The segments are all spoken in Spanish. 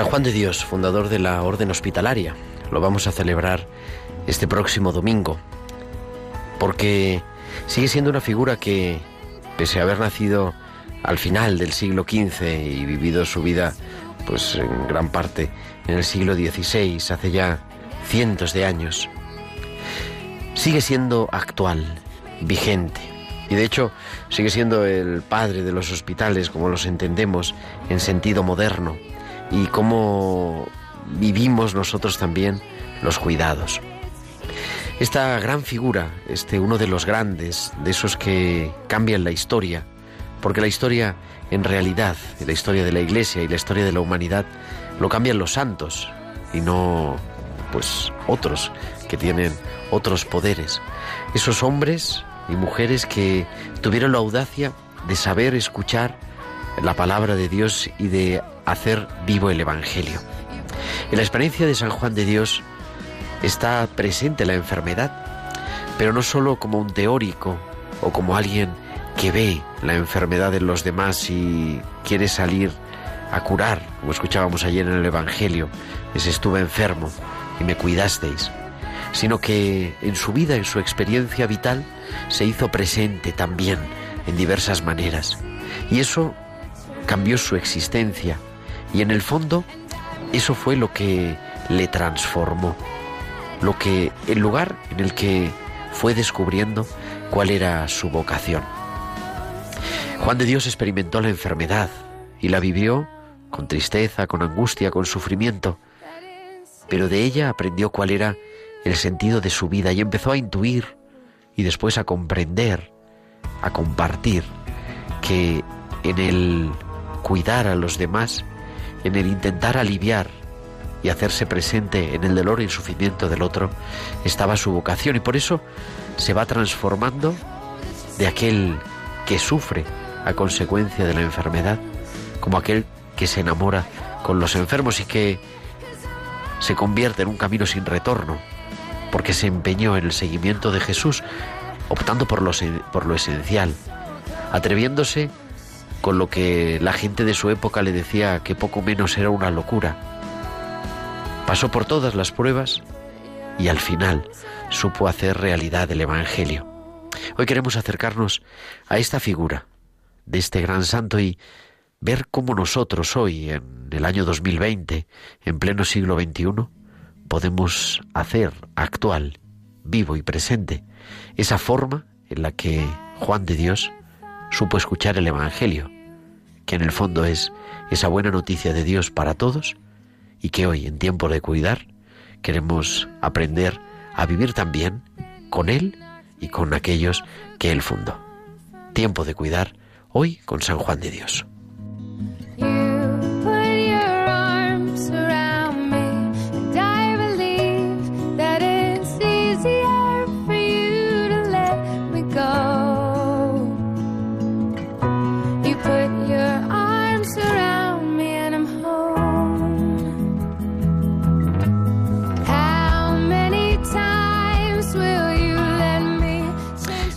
San Juan de Dios, fundador de la Orden Hospitalaria. Lo vamos a celebrar este próximo domingo, porque sigue siendo una figura que, pese a haber nacido al final del siglo XV y vivido su vida, pues en gran parte en el siglo XVI, hace ya cientos de años, sigue siendo actual, vigente. Y de hecho sigue siendo el padre de los hospitales como los entendemos en sentido moderno y cómo vivimos nosotros también los cuidados. Esta gran figura, este uno de los grandes, de esos que cambian la historia, porque la historia en realidad, la historia de la Iglesia y la historia de la humanidad, lo cambian los santos y no pues otros que tienen otros poderes. Esos hombres y mujeres que tuvieron la audacia de saber escuchar la palabra de Dios y de hacer vivo el Evangelio. En la experiencia de San Juan de Dios está presente la enfermedad, pero no solo como un teórico o como alguien que ve la enfermedad en los demás y quiere salir a curar, como escuchábamos ayer en el Evangelio, ese estuve enfermo y me cuidasteis, sino que en su vida, en su experiencia vital, se hizo presente también en diversas maneras. Y eso cambió su existencia y en el fondo eso fue lo que le transformó, lo que el lugar en el que fue descubriendo cuál era su vocación. Juan de Dios experimentó la enfermedad y la vivió con tristeza, con angustia, con sufrimiento, pero de ella aprendió cuál era el sentido de su vida y empezó a intuir y después a comprender, a compartir que en el cuidar a los demás, en el intentar aliviar y hacerse presente en el dolor y el sufrimiento del otro, estaba su vocación. Y por eso se va transformando de aquel que sufre a consecuencia de la enfermedad, como aquel que se enamora con los enfermos y que se convierte en un camino sin retorno, porque se empeñó en el seguimiento de Jesús, optando por lo, por lo esencial, atreviéndose con lo que la gente de su época le decía que poco menos era una locura. Pasó por todas las pruebas y al final supo hacer realidad el Evangelio. Hoy queremos acercarnos a esta figura de este gran santo y ver cómo nosotros hoy, en el año 2020, en pleno siglo XXI, podemos hacer actual, vivo y presente esa forma en la que Juan de Dios supo escuchar el Evangelio, que en el fondo es esa buena noticia de Dios para todos y que hoy, en tiempo de cuidar, queremos aprender a vivir también con Él y con aquellos que Él fundó. Tiempo de cuidar hoy con San Juan de Dios.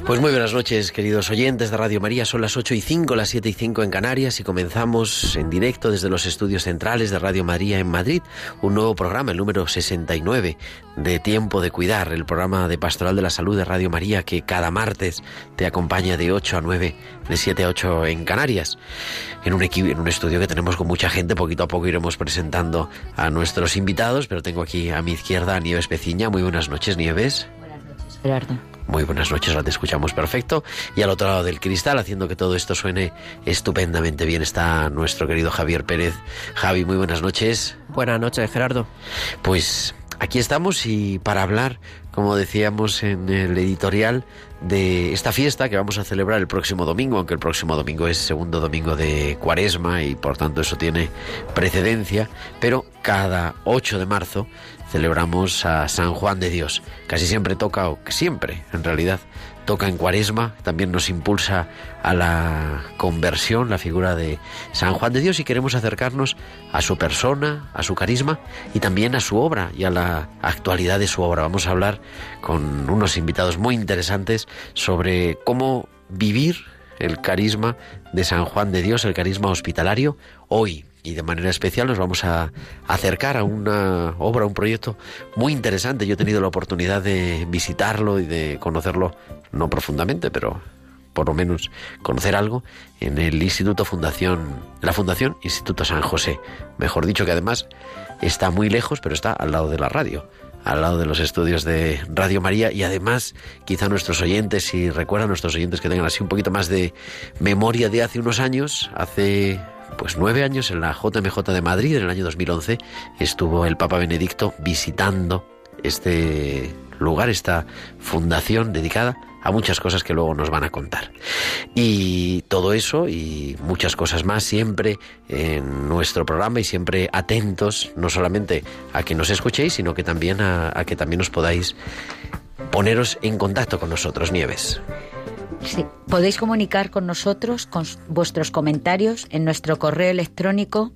Pues muy buenas noches, queridos oyentes de Radio María. Son las 8 y 5, las 7 y 5 en Canarias y comenzamos en directo desde los estudios centrales de Radio María en Madrid un nuevo programa, el número 69 de Tiempo de Cuidar, el programa de Pastoral de la Salud de Radio María que cada martes te acompaña de 8 a 9, de 7 a 8 en Canarias. En un, en un estudio que tenemos con mucha gente, poquito a poco iremos presentando a nuestros invitados, pero tengo aquí a mi izquierda a Nieves Peciña. Muy buenas noches, Nieves. Buenas noches, Gerardo. Muy buenas noches, ahora te escuchamos perfecto. Y al otro lado del cristal, haciendo que todo esto suene estupendamente bien, está nuestro querido Javier Pérez. Javi, muy buenas noches. Buenas noches, Gerardo. Pues aquí estamos y para hablar, como decíamos en el editorial, de esta fiesta que vamos a celebrar el próximo domingo, aunque el próximo domingo es segundo domingo de cuaresma y por tanto eso tiene precedencia, pero cada 8 de marzo celebramos a San Juan de Dios. Casi siempre toca, o siempre en realidad, toca en cuaresma, también nos impulsa a la conversión la figura de San Juan de Dios y queremos acercarnos a su persona, a su carisma y también a su obra y a la actualidad de su obra. Vamos a hablar con unos invitados muy interesantes sobre cómo vivir el carisma de San Juan de Dios, el carisma hospitalario, hoy y de manera especial nos vamos a acercar a una obra, un proyecto muy interesante. Yo he tenido la oportunidad de visitarlo y de conocerlo, no profundamente, pero por lo menos conocer algo en el Instituto Fundación, la Fundación Instituto San José. Mejor dicho que además está muy lejos, pero está al lado de la radio al lado de los estudios de Radio María y además quizá nuestros oyentes, si recuerdan nuestros oyentes que tengan así un poquito más de memoria de hace unos años, hace pues nueve años en la JMJ de Madrid, en el año 2011, estuvo el Papa Benedicto visitando este lugar, esta fundación dedicada a muchas cosas que luego nos van a contar. Y todo eso y muchas cosas más siempre en nuestro programa y siempre atentos no solamente a que nos escuchéis, sino que también a, que también os podáis poneros en contacto con nosotros, Nieves. Podéis comunicar con nosotros con vuestros comentarios en nuestro correo electrónico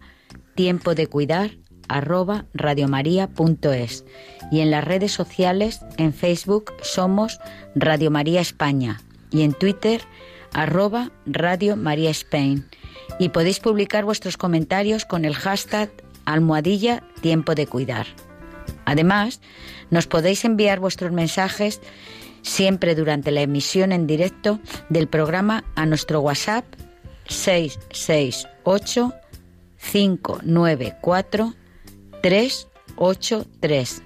tiempo de cuidar arroba radiomaria.es y en las redes sociales en Facebook somos Radio María España y en Twitter arroba Radio María Spain y podéis publicar vuestros comentarios con el hashtag almohadilla tiempo de cuidar. Además, nos podéis enviar vuestros mensajes siempre durante la emisión en directo del programa a nuestro WhatsApp 668 594 383.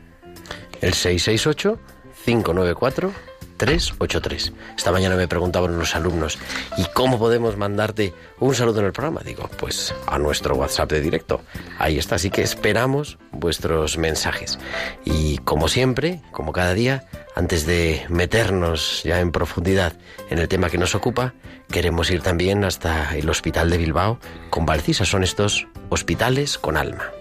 El 668 594 383. Esta mañana me preguntaban unos alumnos, ¿y cómo podemos mandarte un saludo en el programa? Digo, pues a nuestro WhatsApp de directo. Ahí está, así que esperamos vuestros mensajes. Y como siempre, como cada día, antes de meternos ya en profundidad en el tema que nos ocupa, queremos ir también hasta el Hospital de Bilbao con Valcisa. Son estos hospitales con alma.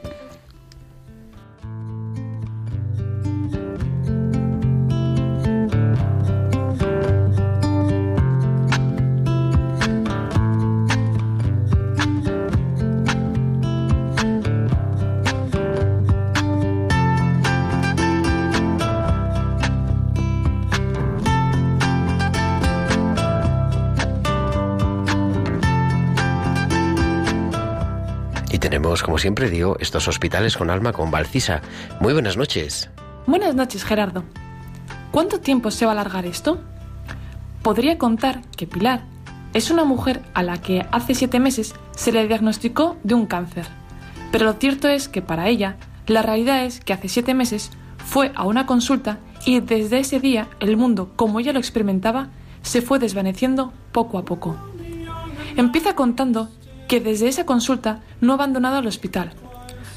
Como siempre digo, estos hospitales con alma con Valcisa. Muy buenas noches. Buenas noches, Gerardo. ¿Cuánto tiempo se va a alargar esto? Podría contar que Pilar es una mujer a la que hace siete meses se le diagnosticó de un cáncer. Pero lo cierto es que para ella, la realidad es que hace siete meses fue a una consulta y desde ese día el mundo, como ella lo experimentaba, se fue desvaneciendo poco a poco. Empieza contando que desde esa consulta no ha abandonado el hospital.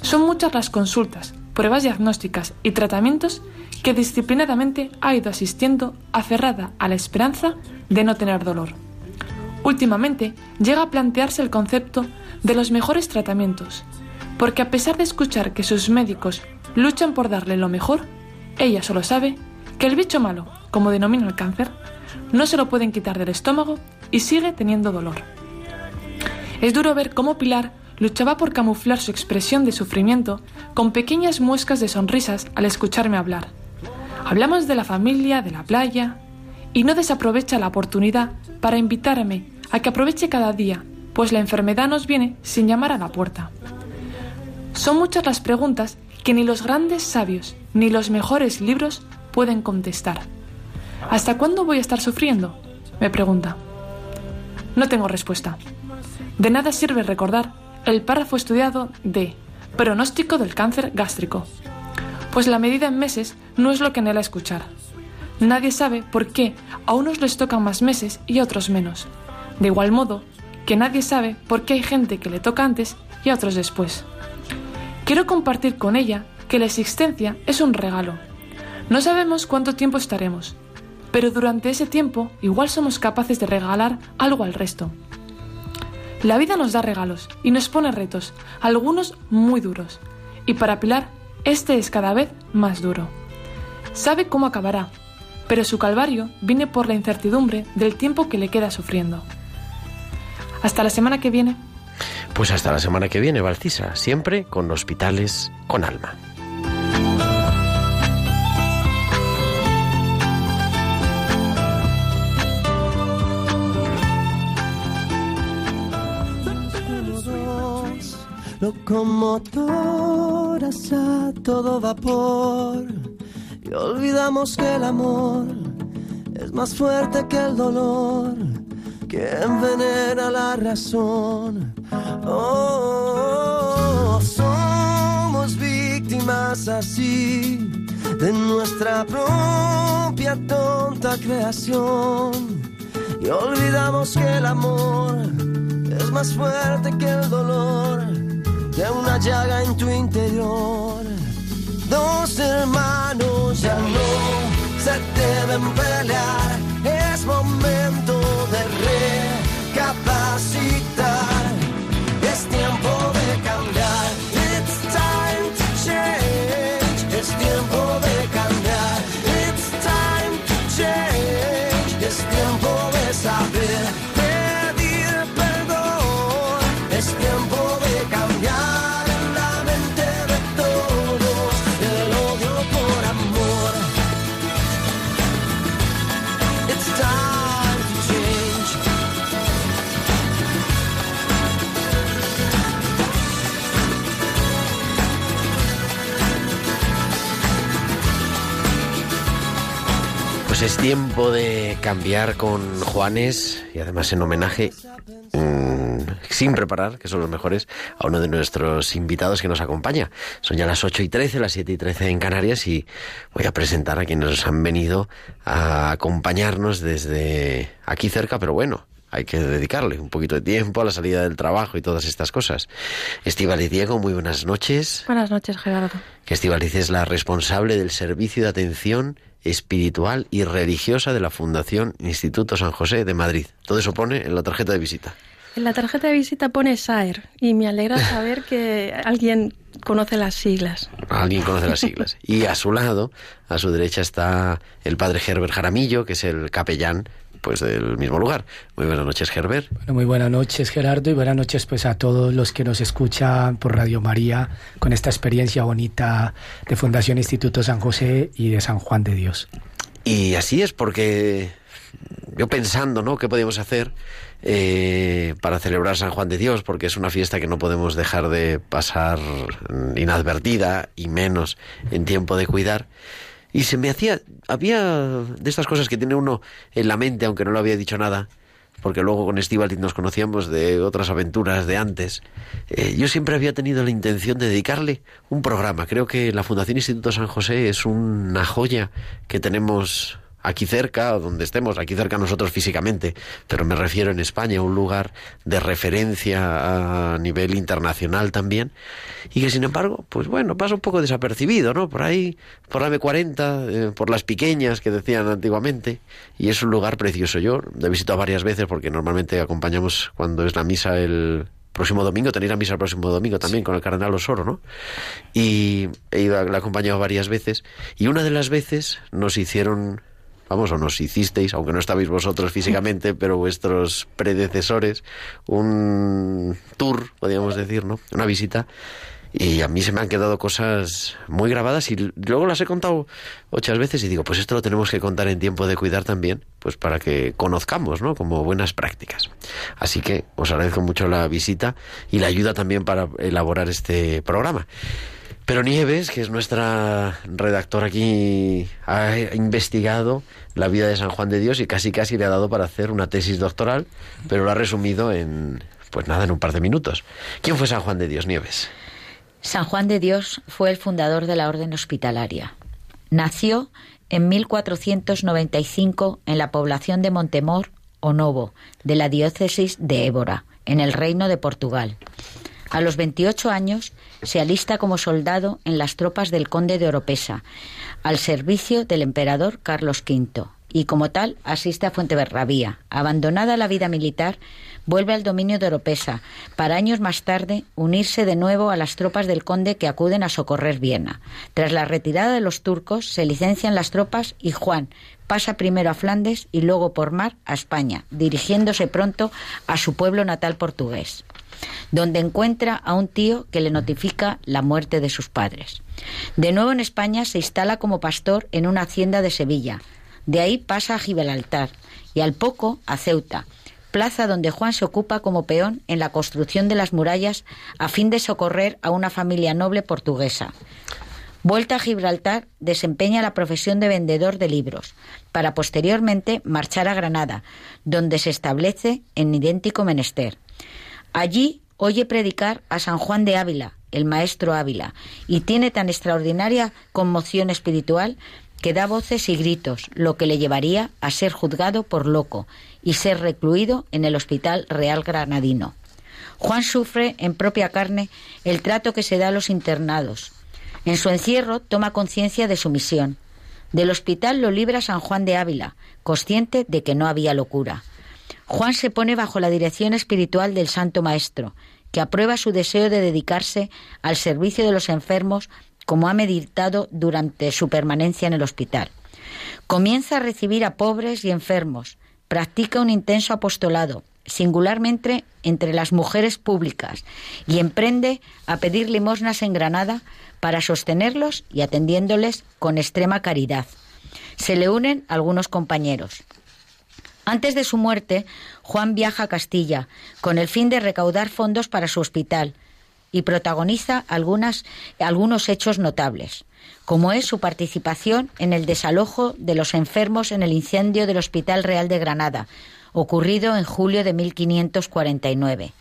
Son muchas las consultas, pruebas diagnósticas y tratamientos que disciplinadamente ha ido asistiendo aferrada a la esperanza de no tener dolor. Últimamente llega a plantearse el concepto de los mejores tratamientos, porque a pesar de escuchar que sus médicos luchan por darle lo mejor, ella solo sabe que el bicho malo, como denomina el cáncer, no se lo pueden quitar del estómago y sigue teniendo dolor. Es duro ver cómo Pilar luchaba por camuflar su expresión de sufrimiento con pequeñas muescas de sonrisas al escucharme hablar. Hablamos de la familia, de la playa, y no desaprovecha la oportunidad para invitarme a que aproveche cada día, pues la enfermedad nos viene sin llamar a la puerta. Son muchas las preguntas que ni los grandes sabios ni los mejores libros pueden contestar. ¿Hasta cuándo voy a estar sufriendo? me pregunta. No tengo respuesta. De nada sirve recordar el párrafo estudiado de pronóstico del cáncer gástrico, pues la medida en meses no es lo que anhela escuchar. Nadie sabe por qué a unos les tocan más meses y a otros menos. De igual modo que nadie sabe por qué hay gente que le toca antes y a otros después. Quiero compartir con ella que la existencia es un regalo. No sabemos cuánto tiempo estaremos, pero durante ese tiempo igual somos capaces de regalar algo al resto. La vida nos da regalos y nos pone retos, algunos muy duros, y para Pilar este es cada vez más duro. Sabe cómo acabará, pero su calvario viene por la incertidumbre del tiempo que le queda sufriendo. Hasta la semana que viene. Pues hasta la semana que viene, Valcisa, siempre con hospitales con alma. Locomotoras a todo vapor. Y olvidamos que el amor es más fuerte que el dolor. Que envenena la razón. Oh, somos víctimas así de nuestra propia tonta creación. Y olvidamos que el amor es más fuerte que el dolor de una llaga en tu interior. Dos hermanos ya no se deben pelear, es momento de recapacitar, es tiempo de cambiar con Juanes y además en homenaje, mm, sin preparar, que son los mejores, a uno de nuestros invitados que nos acompaña. Son ya las 8 y 13, las 7 y 13 en Canarias y voy a presentar a quienes nos han venido a acompañarnos desde aquí cerca, pero bueno. Hay que dedicarle un poquito de tiempo a la salida del trabajo y todas estas cosas. Estivaliz Diego, muy buenas noches. Buenas noches, Gerardo. Que Estivaliz es la responsable del servicio de atención espiritual y religiosa de la Fundación Instituto San José de Madrid. Todo eso pone en la tarjeta de visita. En la tarjeta de visita pone SAER y me alegra saber que alguien conoce las siglas. Alguien conoce las siglas. Y a su lado, a su derecha, está el padre Herbert Jaramillo, que es el capellán pues del mismo lugar. Muy buenas noches, Herbert. Bueno, muy buenas noches, Gerardo, y buenas noches pues a todos los que nos escuchan por Radio María con esta experiencia bonita de Fundación Instituto San José y de San Juan de Dios. Y así es porque yo pensando, ¿no? ¿Qué podíamos hacer eh, para celebrar San Juan de Dios? Porque es una fiesta que no podemos dejar de pasar inadvertida y menos en tiempo de cuidar. Y se me hacía, había de estas cosas que tiene uno en la mente, aunque no lo había dicho nada, porque luego con Estivaliz nos conocíamos de otras aventuras de antes. Eh, yo siempre había tenido la intención de dedicarle un programa. Creo que la Fundación Instituto San José es una joya que tenemos aquí cerca, donde estemos, aquí cerca nosotros físicamente, pero me refiero en España, un lugar de referencia a nivel internacional también, y que sin embargo, pues bueno, pasa un poco desapercibido, ¿no? Por ahí, por la M40, eh, por las pequeñas que decían antiguamente, y es un lugar precioso. Yo he visitado varias veces porque normalmente acompañamos cuando es la misa el próximo domingo, tenéis la misa el próximo domingo también con el cardenal Osoro, ¿no? Y he ido, la he acompañado varias veces, y una de las veces nos hicieron vamos, o nos hicisteis, aunque no estabais vosotros físicamente, pero vuestros predecesores, un tour, podríamos decir, ¿no? Una visita. Y a mí se me han quedado cosas muy grabadas y luego las he contado muchas veces y digo, pues esto lo tenemos que contar en tiempo de cuidar también, pues para que conozcamos, ¿no? Como buenas prácticas. Así que os agradezco mucho la visita y la ayuda también para elaborar este programa. Pero Nieves, que es nuestra redactora aquí, ha investigado la vida de San Juan de Dios y casi casi le ha dado para hacer una tesis doctoral, pero lo ha resumido en, pues nada, en un par de minutos. ¿Quién fue San Juan de Dios, Nieves? San Juan de Dios fue el fundador de la Orden Hospitalaria. Nació en 1495 en la población de Montemor o Novo, de la diócesis de Évora, en el Reino de Portugal. A los 28 años se alista como soldado en las tropas del conde de Oropesa, al servicio del emperador Carlos V, y como tal asiste a Fuenteberrabía. Abandonada la vida militar, vuelve al dominio de Oropesa, para años más tarde unirse de nuevo a las tropas del conde que acuden a socorrer Viena. Tras la retirada de los turcos, se licencian las tropas y Juan pasa primero a Flandes y luego por mar a España, dirigiéndose pronto a su pueblo natal portugués donde encuentra a un tío que le notifica la muerte de sus padres. De nuevo en España se instala como pastor en una hacienda de Sevilla. De ahí pasa a Gibraltar y al poco a Ceuta, plaza donde Juan se ocupa como peón en la construcción de las murallas a fin de socorrer a una familia noble portuguesa. Vuelta a Gibraltar, desempeña la profesión de vendedor de libros, para posteriormente marchar a Granada, donde se establece en idéntico menester. Allí oye predicar a San Juan de Ávila, el maestro Ávila, y tiene tan extraordinaria conmoción espiritual que da voces y gritos, lo que le llevaría a ser juzgado por loco y ser recluido en el Hospital Real Granadino. Juan sufre en propia carne el trato que se da a los internados. En su encierro toma conciencia de su misión. Del hospital lo libra San Juan de Ávila, consciente de que no había locura. Juan se pone bajo la dirección espiritual del Santo Maestro, que aprueba su deseo de dedicarse al servicio de los enfermos como ha meditado durante su permanencia en el hospital. Comienza a recibir a pobres y enfermos, practica un intenso apostolado, singularmente entre las mujeres públicas, y emprende a pedir limosnas en Granada para sostenerlos y atendiéndoles con extrema caridad. Se le unen algunos compañeros. Antes de su muerte, Juan viaja a Castilla con el fin de recaudar fondos para su hospital y protagoniza algunas, algunos hechos notables, como es su participación en el desalojo de los enfermos en el incendio del Hospital Real de Granada, ocurrido en julio de 1549.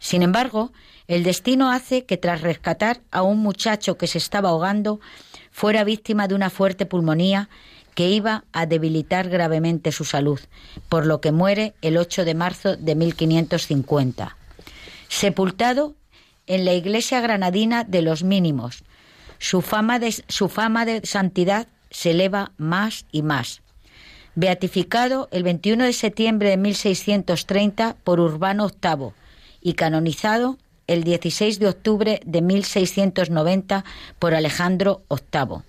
Sin embargo, el destino hace que tras rescatar a un muchacho que se estaba ahogando, fuera víctima de una fuerte pulmonía que iba a debilitar gravemente su salud, por lo que muere el 8 de marzo de 1550. Sepultado en la iglesia granadina de los mínimos, su fama de, su fama de santidad se eleva más y más. Beatificado el 21 de septiembre de 1630 por Urbano VIII y canonizado el 16 de octubre de 1690 por Alejandro VIII.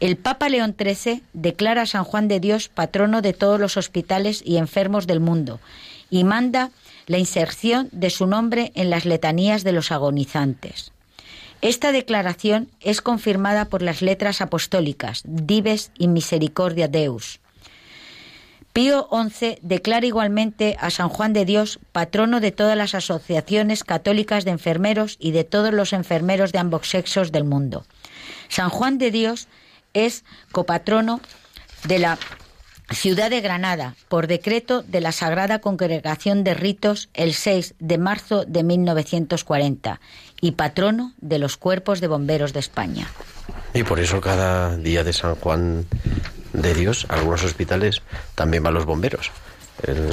El Papa León XIII declara a San Juan de Dios patrono de todos los hospitales y enfermos del mundo y manda la inserción de su nombre en las letanías de los agonizantes. Esta declaración es confirmada por las letras apostólicas Dives y Misericordia Deus. Pío XI declara igualmente a San Juan de Dios patrono de todas las asociaciones católicas de enfermeros y de todos los enfermeros de ambos sexos del mundo. San Juan de Dios es copatrono de la ciudad de Granada por decreto de la Sagrada Congregación de Ritos el 6 de marzo de 1940 y patrono de los cuerpos de bomberos de España. Y por eso cada día de San Juan de Dios, algunos hospitales también van los bomberos. El-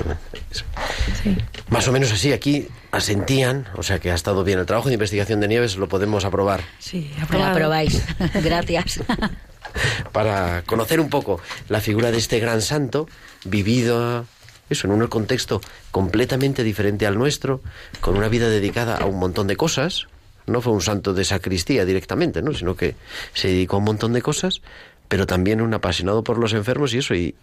Sí. Más o menos así, aquí asentían, o sea que ha estado bien el trabajo de investigación de Nieves, lo podemos aprobar Sí, Lo aprobáis. Gracias. para conocer un poco la figura de este gran santo, vivido eso en un contexto completamente diferente al nuestro, con una vida dedicada a un montón de cosas. No fue un santo de sacristía directamente, ¿no? sino que se dedicó a un montón de cosas, pero también un apasionado por los enfermos y eso, y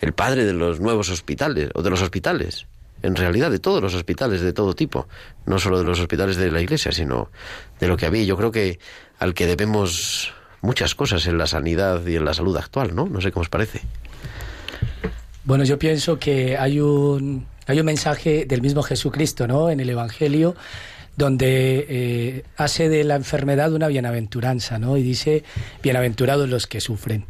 el padre de los nuevos hospitales, o de los hospitales. en realidad, de todos los hospitales, de todo tipo, no solo de los hospitales de la Iglesia, sino de lo que había. Yo creo que al que debemos muchas cosas en la sanidad y en la salud actual, ¿no? No sé cómo os parece. Bueno, yo pienso que hay un, hay un mensaje del mismo Jesucristo, ¿no? En el Evangelio, donde eh, hace de la enfermedad una bienaventuranza, ¿no? Y dice, bienaventurados los que sufren.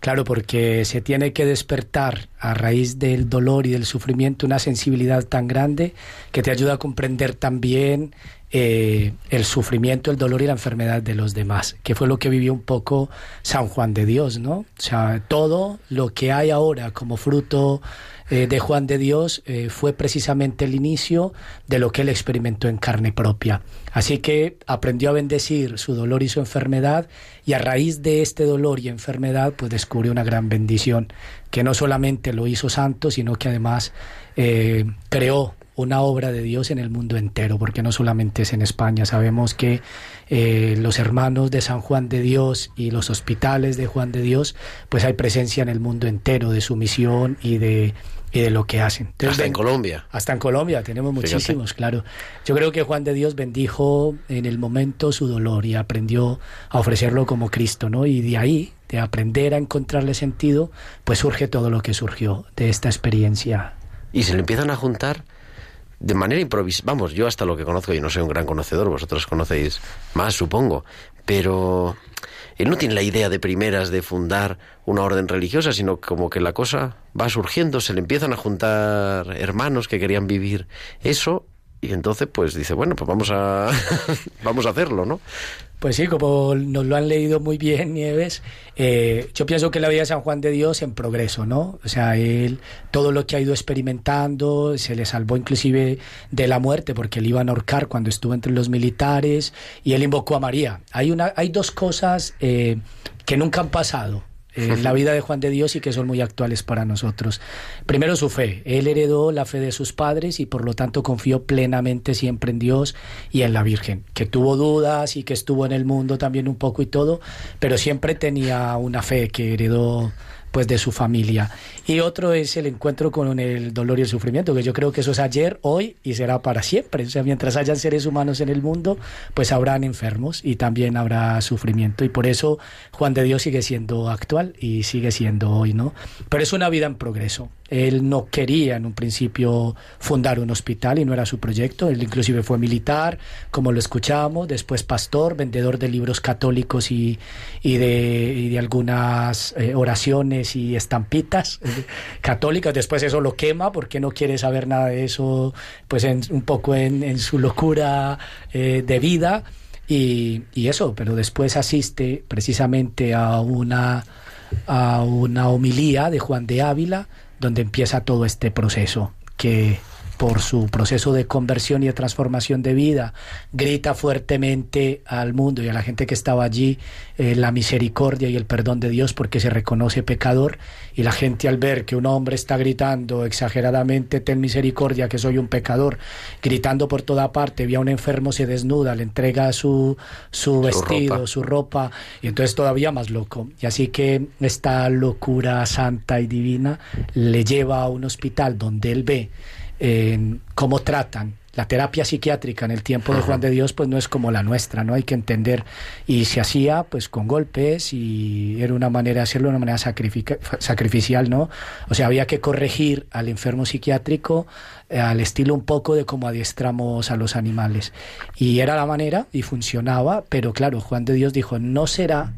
Claro, porque se tiene que despertar a raíz del dolor y del sufrimiento una sensibilidad tan grande que te ayuda a comprender también eh, el sufrimiento, el dolor y la enfermedad de los demás, que fue lo que vivió un poco San Juan de Dios, ¿no? O sea, todo lo que hay ahora como fruto eh, de Juan de Dios eh, fue precisamente el inicio de lo que él experimentó en carne propia. Así que aprendió a bendecir su dolor y su enfermedad y a raíz de este dolor y enfermedad pues descubrió una gran bendición que no solamente lo hizo santo, sino que además creó una obra de Dios en el mundo entero, porque no solamente es en España, sabemos que eh, los hermanos de San Juan de Dios y los hospitales de Juan de Dios, pues hay presencia en el mundo entero de su misión y de, y de lo que hacen. Entonces, Hasta en Colombia. hasta en Colombia tenemos Fíjate. muchísimos, claro. Yo creo que Juan de Dios bendijo en el momento su dolor y aprendió a ofrecerlo como Cristo, ¿no? Y de ahí, de aprender a encontrarle sentido, pues surge todo lo que surgió de esta experiencia. Y se le empiezan a juntar de manera improvisada. Vamos, yo hasta lo que conozco, y no soy un gran conocedor, vosotros conocéis más, supongo, pero él no tiene la idea de primeras de fundar una orden religiosa, sino como que la cosa va surgiendo, se le empiezan a juntar hermanos que querían vivir eso, y entonces pues dice, bueno, pues vamos a, vamos a hacerlo, ¿no? Pues sí, como nos lo han leído muy bien, Nieves, eh, yo pienso que la vida de San Juan de Dios en progreso, ¿no? O sea, él, todo lo que ha ido experimentando, se le salvó inclusive de la muerte, porque él iba a ahorcar cuando estuvo entre los militares, y él invocó a María. Hay, una, hay dos cosas eh, que nunca han pasado en la vida de Juan de Dios y que son muy actuales para nosotros. Primero su fe. Él heredó la fe de sus padres y por lo tanto confió plenamente siempre en Dios y en la Virgen, que tuvo dudas y que estuvo en el mundo también un poco y todo, pero siempre tenía una fe que heredó pues de su familia. Y otro es el encuentro con el dolor y el sufrimiento, que yo creo que eso es ayer, hoy y será para siempre. O sea, mientras hayan seres humanos en el mundo, pues habrán enfermos y también habrá sufrimiento. Y por eso Juan de Dios sigue siendo actual y sigue siendo hoy, ¿no? Pero es una vida en progreso. Él no quería en un principio fundar un hospital y no era su proyecto. Él inclusive fue militar, como lo escuchamos, después pastor, vendedor de libros católicos y, y de, algunas eh, oraciones y estampitas católicas. Después eso lo quema porque no quiere saber nada de eso, pues en- un poco en, en su locura eh, de vida. Y, y eso, pero después asiste precisamente a una, a una homilía de Juan de Ávila, donde empieza todo este proceso que por su proceso de conversión y de transformación de vida, grita fuertemente al mundo y a la gente que estaba allí eh, la misericordia y el perdón de Dios porque se reconoce pecador y la gente al ver que un hombre está gritando exageradamente ten misericordia que soy un pecador, gritando por toda parte, ve a un enfermo se desnuda, le entrega su, su vestido, ropa. su ropa y entonces todavía más loco. Y así que esta locura santa y divina le lleva a un hospital donde él ve eh, cómo tratan. La terapia psiquiátrica en el tiempo de Juan de Dios pues no es como la nuestra, no hay que entender. Y se hacía pues con golpes y era una manera de hacerlo de una manera sacrificial, ¿no? O sea, había que corregir al enfermo psiquiátrico eh, al estilo un poco de cómo adiestramos a los animales. Y era la manera y funcionaba, pero claro, Juan de Dios dijo, no será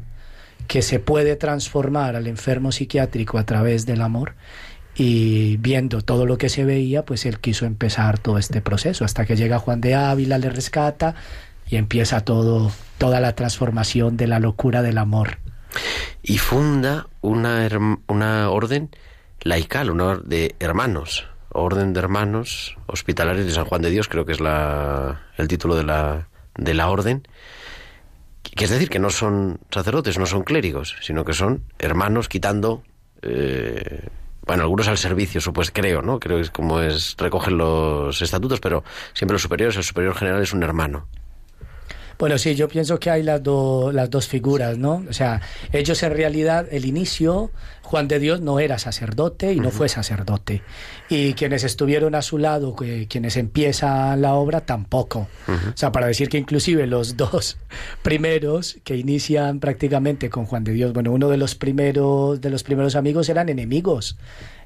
que se puede transformar al enfermo psiquiátrico a través del amor y viendo todo lo que se veía, pues él quiso empezar todo este proceso hasta que llega Juan de Ávila, le rescata y empieza todo toda la transformación de la locura del amor. Y funda una, una orden laical, una or- de hermanos, orden de hermanos hospitalarios de San Juan de Dios, creo que es la, el título de la, de la orden. Que es decir, que no son sacerdotes, no son clérigos, sino que son hermanos quitando, eh, bueno, algunos al servicio, pues creo, ¿no? Creo que es como es, recogen los estatutos, pero siempre los superiores, el superior general es un hermano. Bueno, sí, yo pienso que hay las, do- las dos figuras, ¿no? O sea, ellos en realidad, el inicio, Juan de Dios no era sacerdote y no fue sacerdote. Y quienes estuvieron a su lado, que- quienes empiezan la obra, tampoco. O sea, para decir que inclusive los dos primeros que inician prácticamente con Juan de Dios, bueno, uno de los primeros, de los primeros amigos eran enemigos.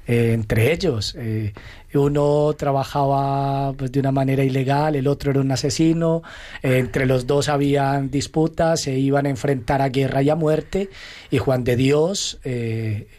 Eh, entre ellos. Eh, uno trabajaba pues, de una manera ilegal, el otro era un asesino, eh, entre los dos habían disputas, se iban a enfrentar a guerra y a muerte, y Juan de Dios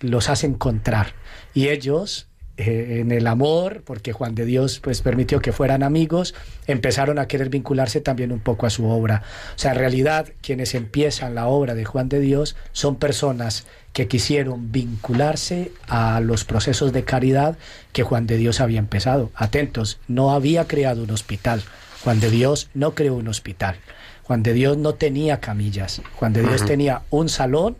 los hace encontrar. Y ellos, en el amor, porque Juan de Dios pues permitió que fueran amigos, empezaron a querer vincularse también un poco a su obra. O sea, en realidad quienes empiezan la obra de Juan de Dios son personas que quisieron vincularse a los procesos de caridad que Juan de Dios había empezado. Atentos, no había creado un hospital. Juan de Dios no creó un hospital. Juan de Dios no tenía camillas. Juan de Dios tenía un salón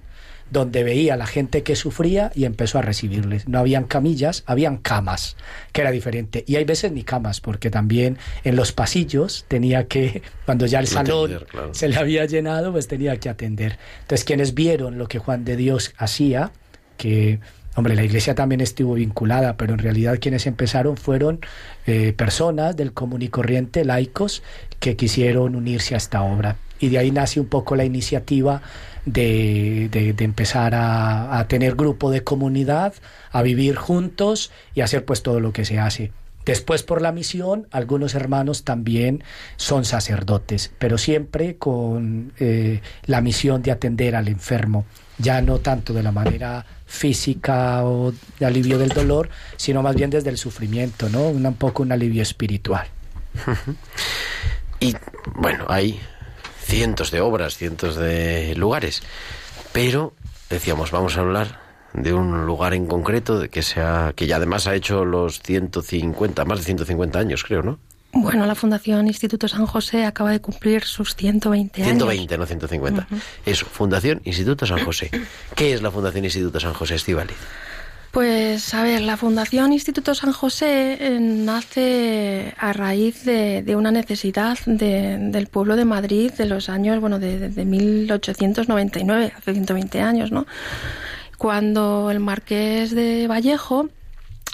donde veía a la gente que sufría y empezó a recibirles. No habían camillas, habían camas, que era diferente. Y hay veces ni camas, porque también en los pasillos tenía que, cuando ya el salón Atender, claro. se le había llenado, pues tenía que atender. Entonces, quienes vieron lo que Juan de Dios hacía, que, hombre, la iglesia también estuvo vinculada, pero en realidad quienes empezaron fueron eh, personas del común y corriente, laicos, que quisieron unirse a esta obra. Y de ahí nace un poco la iniciativa de, de- empezar a, a tener grupo de comunidad, a vivir juntos y hacer pues todo lo que se hace. Después por la misión, algunos hermanos también son sacerdotes, pero siempre con eh, la misión de atender al enfermo, ya no tanto de la manera física o de alivio del dolor, sino más bien desde el sufrimiento, ¿no? Un, un poco un alivio espiritual. Y bueno, hay cientos de obras, cientos de lugares, pero decíamos, vamos a hablar de un lugar en concreto de que sea que ya además ha hecho los 150, más de 150 años, creo, ¿no? Bueno, la Fundación Instituto San José acaba de cumplir sus 120 años. 120, no 150. Eso, Fundación Instituto San José. ¿Qué es la Fundación Instituto San José Estivaliz? Pues a ver, la Fundación Instituto San José eh, nace a raíz de, una necesidad de- del pueblo de Madrid de los años, bueno, de 1899, hace 120 años, ¿no? Cuando el marqués de Vallejo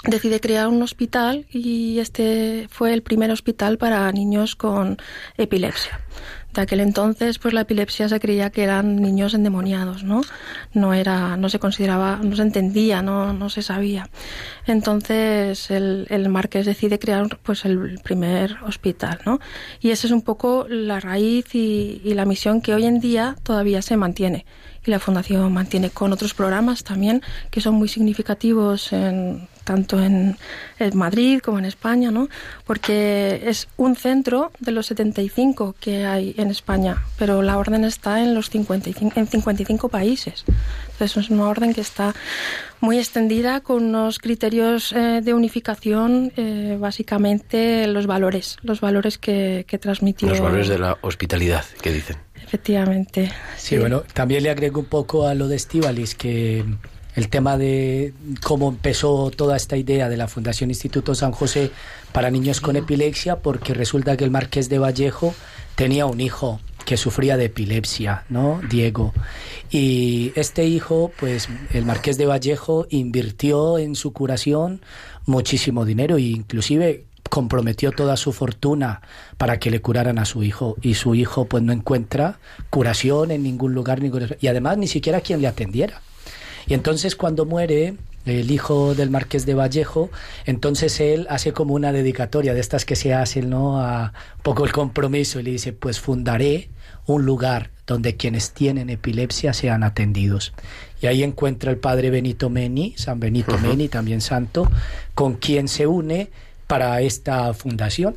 decide crear un hospital y este fue el primer hospital para niños con epilepsia. De aquel entonces, pues la epilepsia se creía que eran niños endemoniados, ¿no? No era, no se consideraba, no se entendía, no, no se sabía. Entonces el, el marqués decide crear pues el primer hospital, ¿no? Y esa es un poco la raíz y, y la misión que hoy en día todavía se mantiene. Y la Fundación mantiene con otros programas también que son muy significativos en, tanto en, en Madrid como en España, ¿no? Porque es un centro de los 75 que hay en España, pero la orden está en los 55, en 55 países. Entonces es una orden que está muy extendida con unos criterios eh, de unificación, eh, básicamente los valores, los valores que, que transmitió. Los valores de la hospitalidad, que dicen. Efectivamente. Sí, bueno, también le agrego un poco a lo de Estivalis que el tema de cómo empezó toda esta idea de la Fundación Instituto San José para niños con epilepsia, porque resulta que el marqués de Vallejo tenía un hijo que sufría de epilepsia, ¿no? Diego. Y este hijo, pues el marqués de Vallejo invirtió en su curación muchísimo dinero e inclusive comprometió toda su fortuna para que le curaran a su hijo y su hijo pues no encuentra curación en ningún lugar ningún- y además ni siquiera quien le atendiera. Y entonces cuando muere el hijo del marqués de Vallejo, entonces él hace como una dedicatoria de estas que se hacen, ¿no? A un poco el compromiso y le dice, pues fundaré un lugar donde quienes tienen epilepsia sean atendidos. Y ahí encuentra el padre Benito Meni, San Benito. Meni, también santo, con quien se une para esta fundación.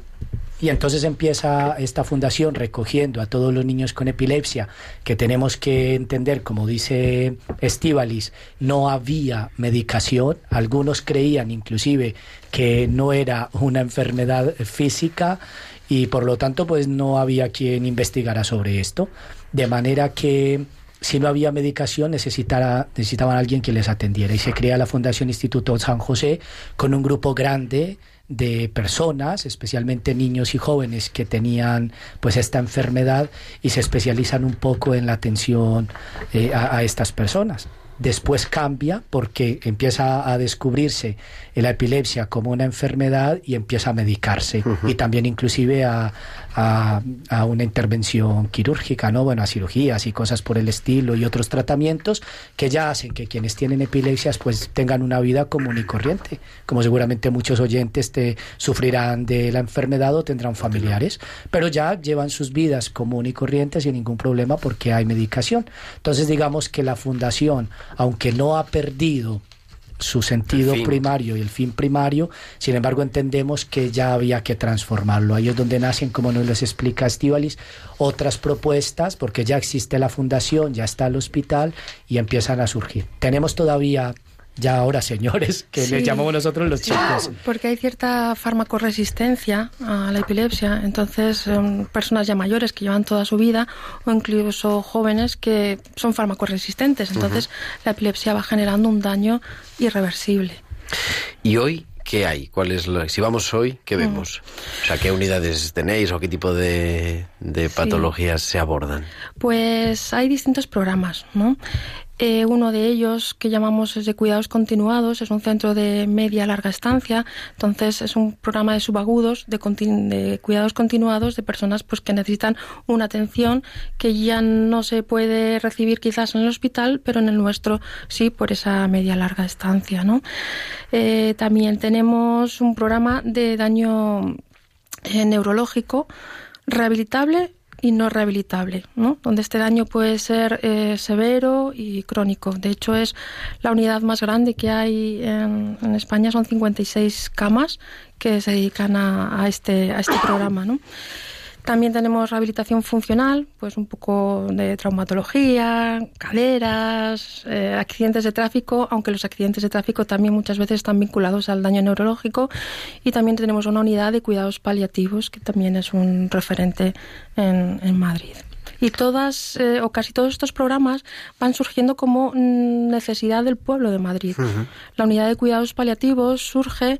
Y entonces empieza esta fundación recogiendo a todos los niños con epilepsia, que tenemos que entender, como dice Estivalis, no había medicación. Algunos creían inclusive que no era una enfermedad física y por lo tanto pues no había quien investigara sobre esto. De manera que si no había medicación necesitara, necesitaban alguien que les atendiera y se crea la Fundación Instituto San José con un grupo grande de personas, especialmente niños y jóvenes que tenían pues esta enfermedad y se especializan un poco en la atención eh, a, a estas personas. Después cambia porque empieza a descubrirse la epilepsia como una enfermedad y empieza a medicarse y también inclusive a, a- a una intervención quirúrgica, ¿no? Bueno, a cirugías y cosas por el estilo y otros tratamientos que ya hacen que quienes tienen epilepsias pues tengan una vida común y corriente, como seguramente muchos oyentes te sufrirán de la enfermedad o tendrán familiares, pero ya llevan sus vidas común y corriente sin ningún problema porque hay medicación. Entonces digamos que la fundación, aunque no ha perdido su sentido primario y el fin primario, sin embargo entendemos que ya había que transformarlo. Ahí es donde nacen, como nos les explica Estivalis, otras propuestas, porque ya existe la fundación, ya está el hospital y empiezan a surgir. Tenemos todavía, ya ahora señores, que Sí. les llamamos nosotros los chicos. Porque hay cierta farmacoresistencia a la epilepsia, entonces son personas ya mayores que llevan toda su vida o incluso jóvenes que son farmacoresistentes, entonces la epilepsia va generando un daño irreversible. ¿Y hoy qué hay? ¿Cuál es la- si vamos hoy, qué vemos? O sea, ¿qué unidades tenéis o qué tipo de, de patologías se abordan? Pues hay distintos programas, ¿no? Eh, uno de ellos que llamamos es de cuidados continuados, es un centro de media larga estancia, entonces es un programa de subagudos de, cuidados continuados de personas pues que necesitan una atención que ya no se puede recibir quizás en el hospital, pero en el nuestro sí por esa media larga estancia, ¿no? Eh, también tenemos un programa de daño eh, neurológico rehabilitable y no rehabilitable, ¿no? donde este daño puede ser eh, severo y crónico. De hecho, es la unidad más grande que hay en, España, son 56 camas que se dedican a, a este, a este programa. ¿no? También tenemos rehabilitación funcional, pues un poco de traumatología, caderas, eh, accidentes de tráfico, aunque los accidentes de tráfico también muchas veces están vinculados al daño neurológico. Y también tenemos una unidad de cuidados paliativos, que también es un referente en, en Madrid. Y todas, eh, o casi todos estos programas van surgiendo como necesidad del pueblo de Madrid. La unidad de cuidados paliativos surge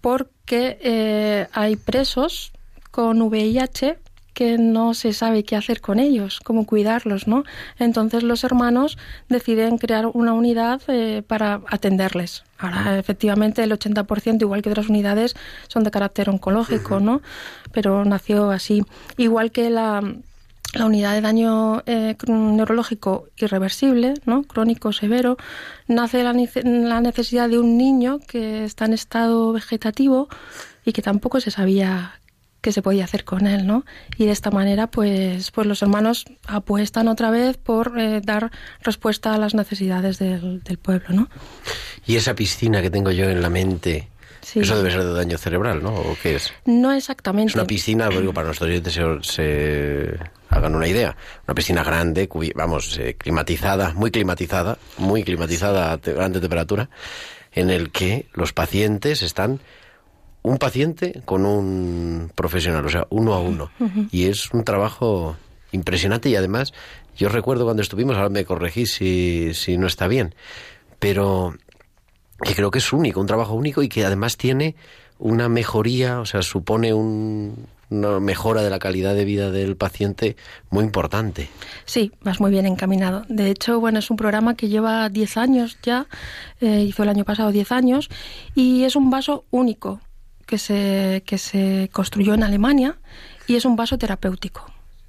porque eh, hay presos con VIH que no se sabe qué hacer con ellos, cómo cuidarlos, ¿no? Entonces los hermanos deciden crear una unidad eh, para atenderles. Ahora, efectivamente, el 80%, igual que otras unidades, son de carácter oncológico, ¿no? Pero nació así. Igual que la, la unidad de daño eh, neurológico irreversible, ¿no? crónico severo, nace la, la necesidad de un niño que está en estado vegetativo y que tampoco se sabía qué se podía hacer con él, ¿no? Y de esta manera, pues, pues los hermanos apuestan otra vez por eh, dar respuesta a las necesidades del, del pueblo, ¿no? Y esa piscina que tengo yo en la mente, Sí. eso debe ser de daño cerebral, ¿no? ¿O qué es? No exactamente. Es una piscina, lo digo para nuestros oyentes se, se hagan una idea. Una piscina grande, vamos, eh, climatizada, muy climatizada, muy climatizada a te- grande temperatura, en el que los pacientes están un paciente con un profesional, o sea, uno a uno. Y es un trabajo impresionante y además, yo recuerdo cuando estuvimos, ahora me corregí si, si no está bien, pero que creo que es único, un trabajo único y que además tiene una mejoría, o sea, supone un- una mejora de la calidad de vida del paciente muy importante. Sí, vas muy bien encaminado. De hecho, bueno, es un programa que lleva 10 años ya, eh, hizo el año pasado 10 años, y es un vaso único que se, que se construyó en Alemania y es un vaso terapéutico.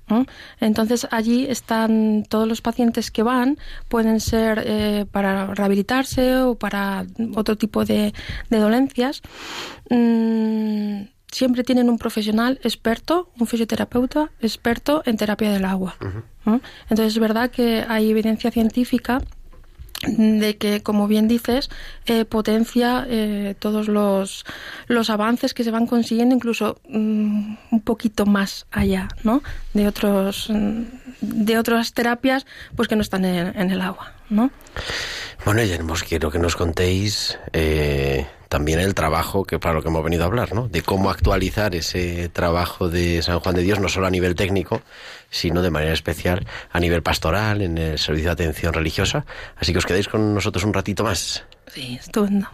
¿no? Entonces allí están todos los pacientes que van, pueden ser eh, para rehabilitarse o para otro tipo de, de dolencias. Mm, siempre tienen un profesional experto, un fisioterapeuta experto en terapia del agua. ¿no? Entonces es verdad que hay evidencia científica de que, como bien dices, eh, potencia eh, todos los, los avances que se van consiguiendo, incluso mm, un poquito más allá, ¿no? De otros, mm, de otras terapias, pues que no están en, en el agua, ¿no? Bueno, y tenemos, quiero que nos contéis eh, también el trabajo que para lo que hemos venido a hablar, ¿no? De cómo actualizar ese trabajo de San Juan de Dios, no solo a nivel técnico, sino de manera especial a nivel pastoral, en el servicio de atención religiosa. Así que os quedáis con nosotros un ratito más. Sí, estupendo.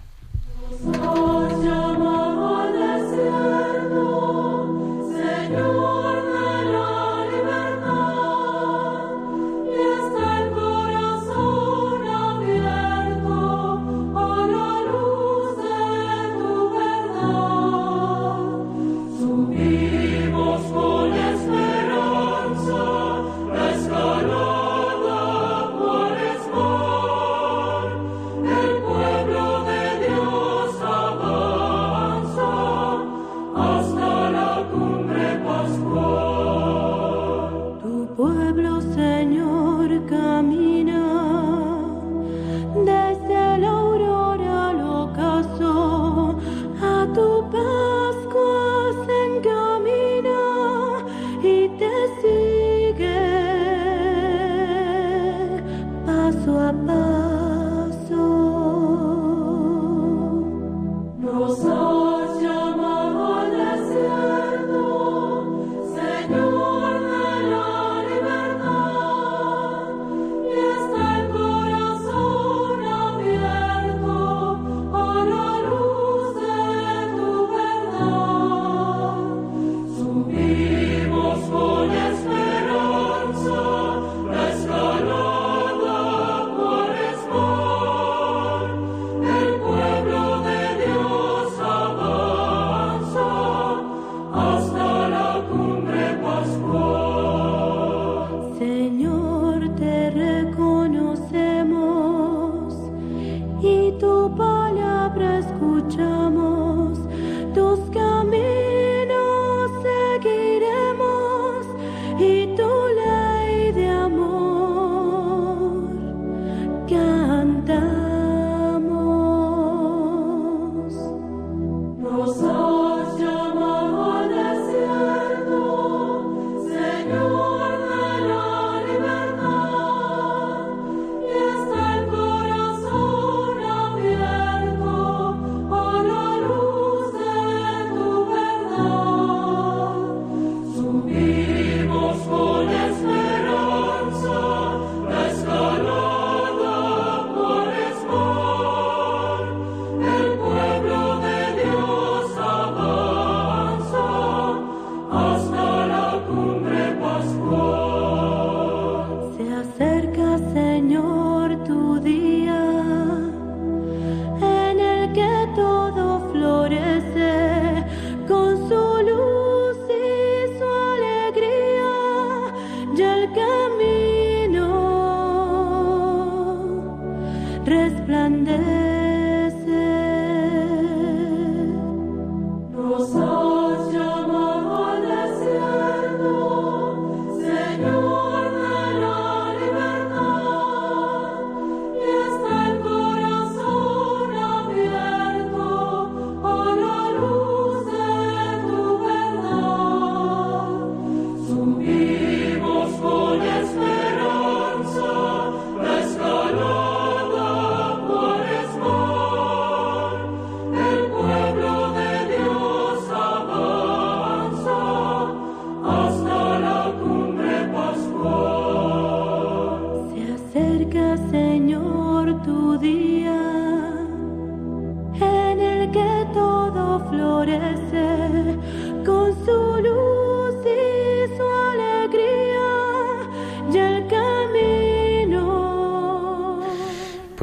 resplandece.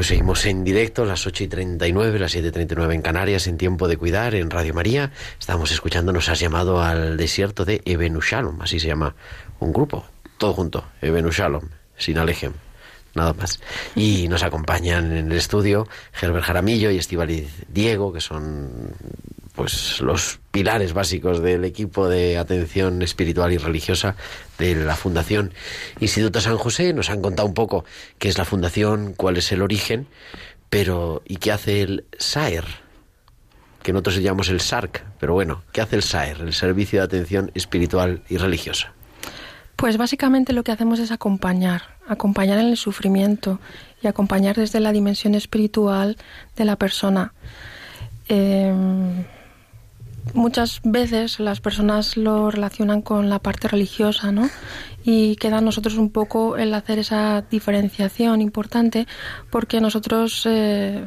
Seguimos en directo, las 8 y 39, las 7 y 39 en Canarias, en Tiempo de Cuidar, en Radio María. Estamos escuchando, nos has llamado al desierto de Ebenushalom, así se llama un grupo, todo junto, Ebenushalom, sin Alejem, nada más. Y nos acompañan en el estudio Herbert Jaramillo y Estivaliz Diego, que son pues los pilares básicos del equipo de atención espiritual y religiosa de la Fundación Instituto San José. Nos han contado un poco qué es la fundación, cuál es el origen, pero ¿y qué hace el SAER? Que nosotros llamamos el SARC, pero bueno, ¿qué hace el SAER, el Servicio de Atención Espiritual y Religiosa? Pues básicamente lo que hacemos es acompañar, acompañar en el sufrimiento y acompañar desde la dimensión espiritual de la persona. Eh, muchas veces las personas lo relacionan con la parte religiosa, ¿no? Y queda a nosotros un poco el hacer esa diferenciación importante porque nosotros eh,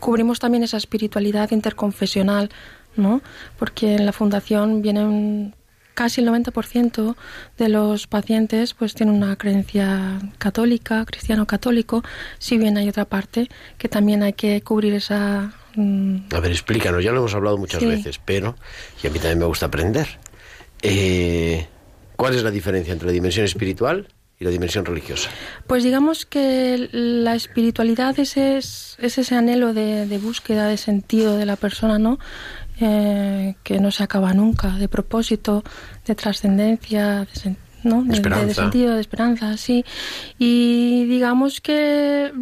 cubrimos también esa espiritualidad interconfesional, ¿no? Porque en la fundación vienen casi el 90% de los pacientes pues tienen una creencia católica, cristiano-católico, si bien hay otra parte que también hay que cubrir esa A ver, explícanos, ya lo hemos hablado muchas Sí. veces, pero, y a mí también me gusta aprender, eh, ¿cuál es la diferencia entre la dimensión espiritual y la dimensión religiosa? Pues digamos que la espiritualidad es, es, es ese anhelo de, de búsqueda de sentido de la persona, ¿no? Eh, que no se acaba nunca, de propósito, de trascendencia, de, sen- ¿no? de, de- de sentido, de esperanza, sí. Y digamos que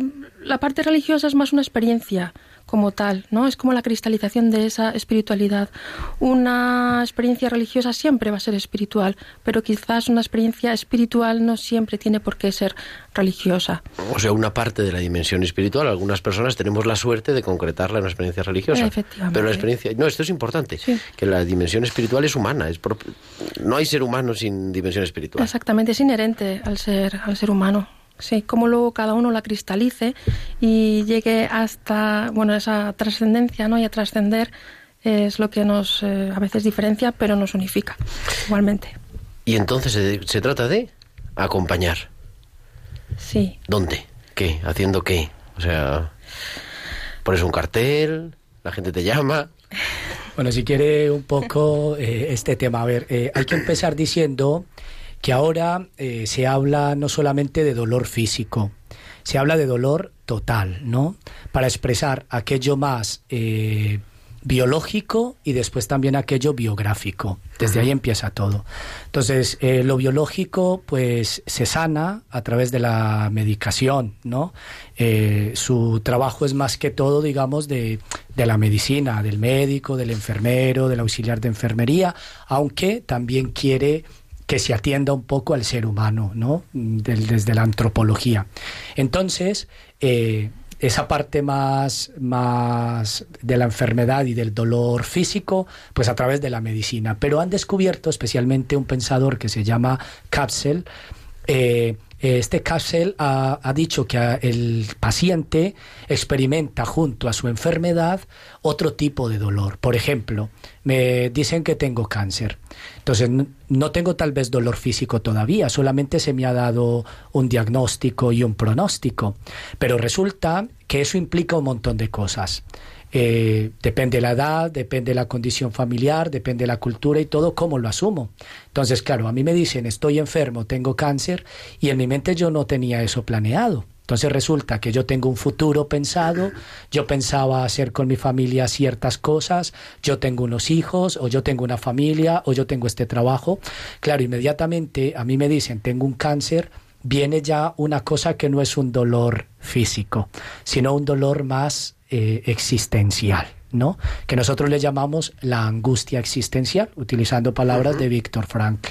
la parte religiosa es más una experiencia como tal, ¿no? Es como la cristalización de esa espiritualidad. Una experiencia religiosa siempre va a ser espiritual, pero quizás una experiencia espiritual no siempre tiene por qué ser religiosa. O sea, una parte de la dimensión espiritual, algunas personas tenemos la suerte de concretarla en una experiencia religiosa. Efectivamente. Pero la experiencia, no, esto es importante, Sí. que la dimensión espiritual es humana, es prop- no hay ser humano sin dimensión espiritual. Exactamente, es inherente al ser, al ser humano. Sí, como luego cada uno la cristalice y llegue hasta, bueno, esa trascendencia, ¿no? Y a trascender es lo que nos eh, a veces diferencia, pero nos unifica igualmente. Y entonces se, se trata de acompañar. Sí. ¿Dónde? ¿Qué? ¿Haciendo qué? O sea, pones un cartel, la gente te llama. Bueno, si quiere un poco eh, este tema, a ver, eh, hay que empezar diciendo que ahora eh, se habla no solamente de dolor físico, se habla de dolor total, ¿no? Para expresar aquello más eh, biológico y después también aquello biográfico. Desde ahí empieza todo. Entonces, eh, lo biológico, pues, se sana a través de la medicación, ¿no? Eh, su trabajo es más que todo, digamos, de, de la medicina, del médico, del enfermero, del auxiliar de enfermería, aunque también quiere que se atienda un poco al ser humano, ¿no? Desde la antropología. Entonces, eh, esa parte más, más de la enfermedad y del dolor físico, pues a través de la medicina. Pero han descubierto, especialmente un pensador que se llama Capsel, eh, este Capsel ha, ha dicho que el paciente experimenta junto a su enfermedad otro tipo de dolor. Por ejemplo, me dicen que tengo cáncer. Entonces, no tengo tal vez dolor físico todavía, solamente se me ha dado un diagnóstico y un pronóstico. Pero resulta que eso implica un montón de cosas. Eh, depende la edad, depende la condición familiar, depende la cultura y todo, cómo lo asumo. Entonces, claro, a mí me dicen, estoy enfermo, tengo cáncer, y en mi mente yo no tenía eso planeado. Entonces resulta que yo tengo un futuro pensado, yo pensaba hacer con mi familia ciertas cosas, yo tengo unos hijos, o yo tengo una familia, o yo tengo este trabajo. Claro, inmediatamente a mí me dicen, tengo un cáncer, viene ya una cosa que no es un dolor físico, sino un dolor más eh, existencial, ¿no? Que nosotros le llamamos la angustia existencial, utilizando palabras de Víctor Frankl.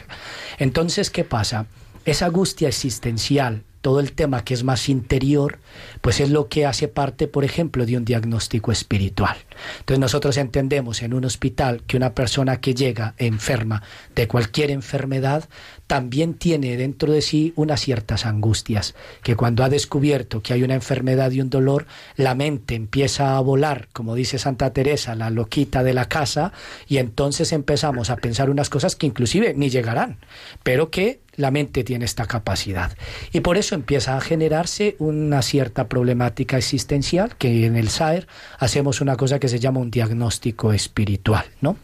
Entonces, ¿qué pasa? Esa angustia existencial, todo el tema que es más interior, pues es lo que hace parte, por ejemplo, de un diagnóstico espiritual. Entonces nosotros entendemos en un hospital que una persona que llega enferma de cualquier enfermedad también tiene dentro de sí unas ciertas angustias, que cuando ha descubierto que hay una enfermedad y un dolor, la mente empieza a volar, como dice Santa Teresa, la loquita de la casa, y entonces empezamos a pensar unas cosas que inclusive ni llegarán, pero que la mente tiene esta capacidad. Y por eso empieza a generarse una cierta problemática existencial, que en el SAER hacemos una cosa que se llama un diagnóstico espiritual, ¿no?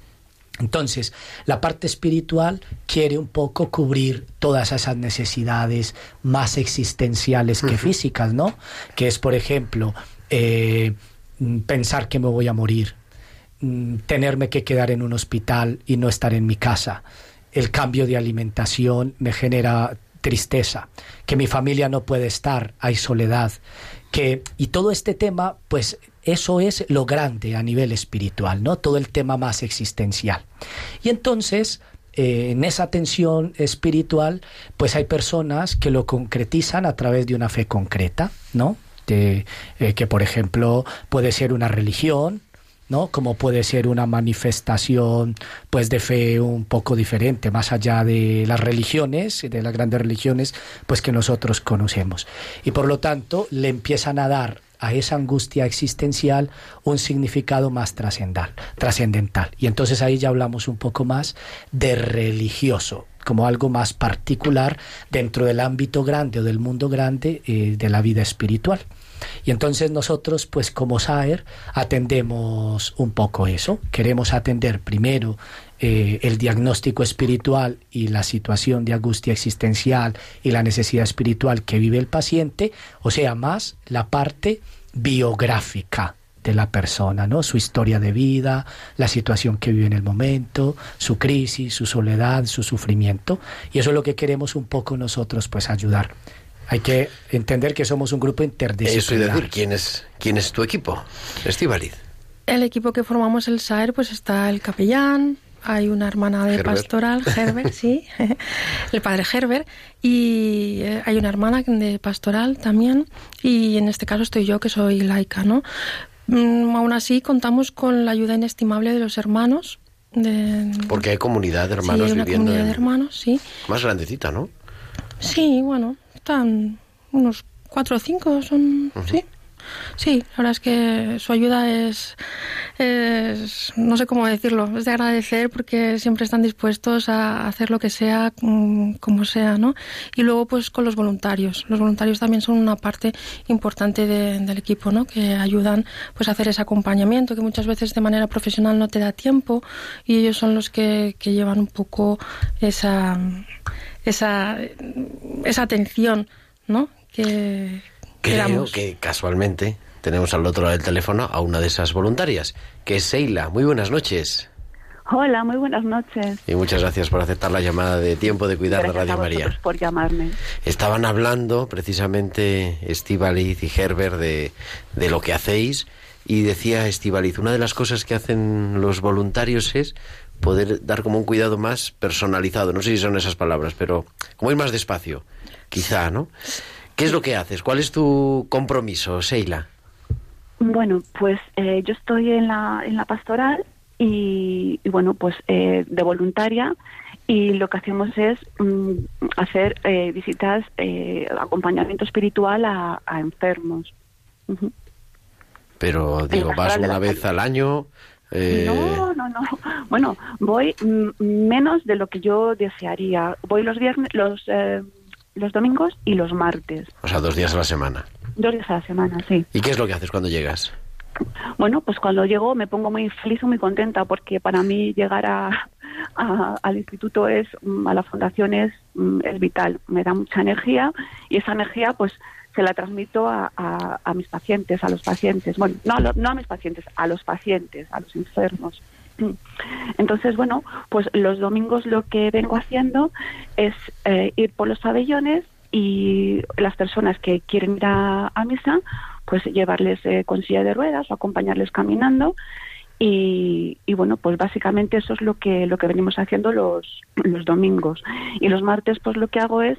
Entonces, la parte espiritual quiere un poco cubrir todas esas necesidades más existenciales que físicas, ¿no? Que es, por ejemplo, eh, mm, pensar que me voy a morir, mm, tenerme que quedar en un hospital y no estar en mi casa. El cambio de alimentación me genera tristeza, que mi familia no puede estar, hay soledad, que y todo este tema, pues eso es lo grande a nivel espiritual, ¿no? Todo el tema más existencial. Y entonces, eh, en esa tensión espiritual, pues hay personas que lo concretizan a través de una fe concreta, ¿no? Eh, que por ejemplo puede ser una religión, ¿no? Como puede ser una manifestación pues de fe un poco diferente, más allá de las religiones, de las grandes religiones, pues que nosotros conocemos. Y por lo tanto le empiezan a dar a esa angustia existencial un significado más trascendental. Y entonces ahí ya hablamos un poco más de religioso, como algo más particular dentro del ámbito grande o del mundo grande eh, de la vida espiritual. Y entonces nosotros, pues como SAER, atendemos un poco eso. Queremos atender primero eh, el diagnóstico espiritual y la situación de angustia existencial y la necesidad espiritual que vive el paciente, o sea, más la parte biográfica de la persona, ¿no? Su historia de vida, la situación que vive en el momento, su crisis, su soledad, su sufrimiento, y eso es lo que queremos un poco nosotros pues ayudar. Hay que entender que somos un grupo interdisciplinar. Eso y decir, ¿quién es, quién es tu equipo? Estivaliz. El equipo que formamos el SAER, pues está el capellán, hay una hermana de pastoral, Herbert, sí, el padre Herbert, y eh, hay una hermana de pastoral también, y en este caso estoy yo que soy laica, ¿no? Mm, aún así contamos con la ayuda inestimable de los hermanos. De, Porque hay comunidad de hermanos sí, hay una viviendo comunidad en- de hermanos, sí. más grandecita, ¿no? Sí, bueno, están unos cuatro o cinco, son, sí. Sí, la verdad es que su ayuda es, es, no sé cómo decirlo, es de agradecer porque siempre están dispuestos a hacer lo que sea, mm, como sea, ¿no? Y luego, pues, con los voluntarios. Los voluntarios también son una parte importante de- del equipo, ¿no? Que ayudan, pues, a hacer ese acompañamiento que muchas veces de manera profesional no te da tiempo y ellos son los que, que llevan un poco esa, esa, esa atención, ¿no? Que, que Creo que casualmente tenemos al otro lado del teléfono a una de esas voluntarias, que es Seila. Muy buenas noches. Hola, muy buenas noches. Y muchas gracias por aceptar la llamada de Tiempo de Cuidar de Radio a María. por llamarme. Estaban hablando precisamente Estivaliz y Herbert de, de lo que hacéis y decía Estivaliz, una de las cosas que hacen los voluntarios es poder dar como un cuidado más personalizado. No sé si son esas palabras, pero como ir más despacio, quizá, ¿no? ¿Qué es lo que haces? ¿Cuál es tu compromiso, Seila? Bueno, pues eh, yo estoy en la, en la pastoral y, y bueno, pues eh, de voluntaria y lo que hacemos es mm, hacer eh, visitas, eh, acompañamiento espiritual a, a enfermos. Pero digo, vas una vez al año. eh, No, no, no. Bueno, voy mm, menos de lo que yo desearía. Voy los viernes, los, eh, los domingos y los martes. O sea, dos días a la semana. Dos días a la semana, sí. ¿Y qué es lo que haces cuando llegas? Bueno, pues cuando llego me pongo muy feliz y muy contenta porque para mí llegar a, a- al instituto es, mm, a la fundación es, mm, es vital. Me da mucha energía y esa energía pues se la transmito a, a- a mis pacientes, a los pacientes. Bueno, no a, lo- no a mis pacientes, a los pacientes, a los enfermos. Entonces, bueno, pues los domingos lo que vengo haciendo es eh, ir por los pabellones y las personas que quieren ir a, misa, pues llevarles eh, con silla de ruedas o acompañarles caminando. Y, y bueno, pues básicamente eso es lo que lo que venimos haciendo los, los domingos. Y los martes, pues lo que hago es